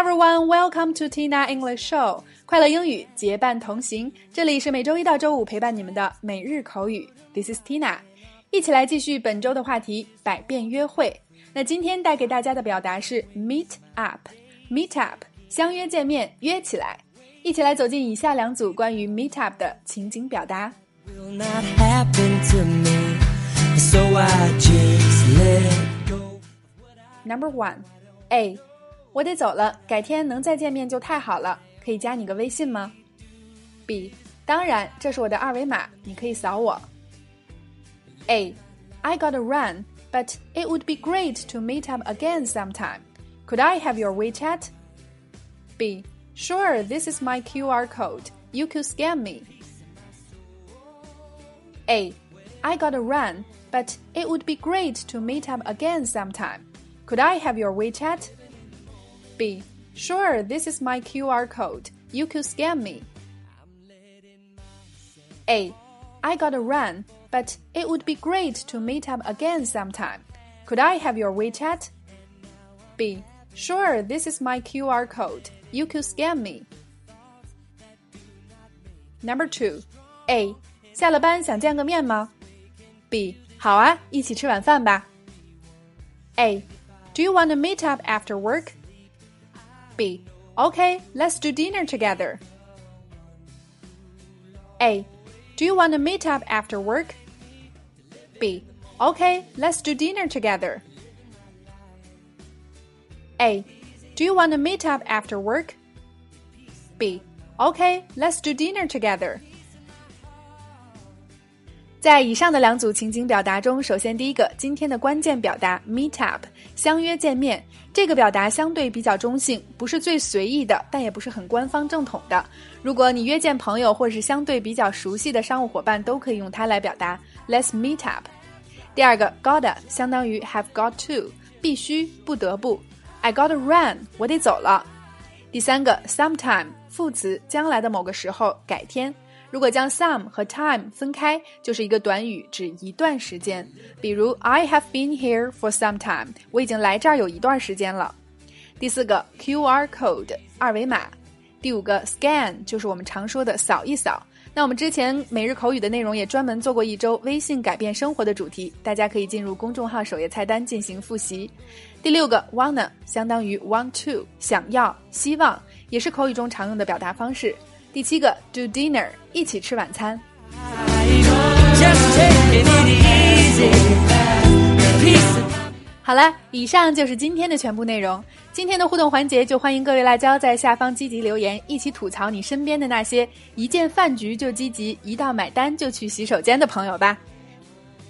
everyone, welcome to Tina English Show。快乐英语结伴同行，这里是每周一到周五陪伴你们的每日口语。This is Tina，一起来继续本周的话题——百变约会。那今天带给大家的表达是 meet up，meet up，相约见面，约起来。一起来走进以下两组关于 meet up 的情景表达。Number one, A，我得走了，改天能再见面就太好了，可以加你个微信吗？B，当然，这是我的二维码，你可以扫我。A, I gotta run, but it would be great to meet up again sometime. Could I have your WeChat? B, sure, this is my QR code. You could scan me. A, I gotta run, but it would be great to meet up again sometime. Could I have your WeChat? B. Sure, this is my QR code. You could scan me. A. I gotta run, but it would be great to meet up again sometime. Could I have your WeChat? B. Sure, this is my QR code. You could scan me. Number two. A. 下了班想见个面吗？B. 好啊，一起吃晚饭吧。A. Do you want to meet up after work? B. Okay, let's do dinner together. A. Do you want to meet up after work? B. Okay, let's do dinner together. A. Do you want to meet up after work? B. Okay, let's do dinner together. 在以上的两组情景表达中，首先第一个，今天的关键表达 meet up，相约见面。这个表达相对比较中性，不是最随意的，但也不是很官方正统的。如果你约见朋友或是相对比较熟悉的商务伙伴，都可以用它来表达 let's meet up。第二个 gotta 相当于 have got to，必须不得不。I gotta run，我得走了。第三个 sometime 副词，将来的某个时候，改天。如果将 some 和 time 分开，就是一个短语，指一段时间。比如 I have been here for some time，我已经来这儿有一段时间了。第四个 QR code 二维码。第五个 scan 就是我们常说的扫一扫。那我们之前每日口语的内容也专门做过一周微信改变生活的主题，大家可以进入公众号首页菜单进行复习。第六个 wanna 相当于 want to 想要希望，也是口语中常用的表达方式。第七个，do dinner，一起吃晚餐。好了，以上就是今天的全部内容。今天的互动环节，就欢迎各位辣椒在下方积极留言，一起吐槽你身边的那些一见饭局就积极，一到买单就去洗手间的朋友吧。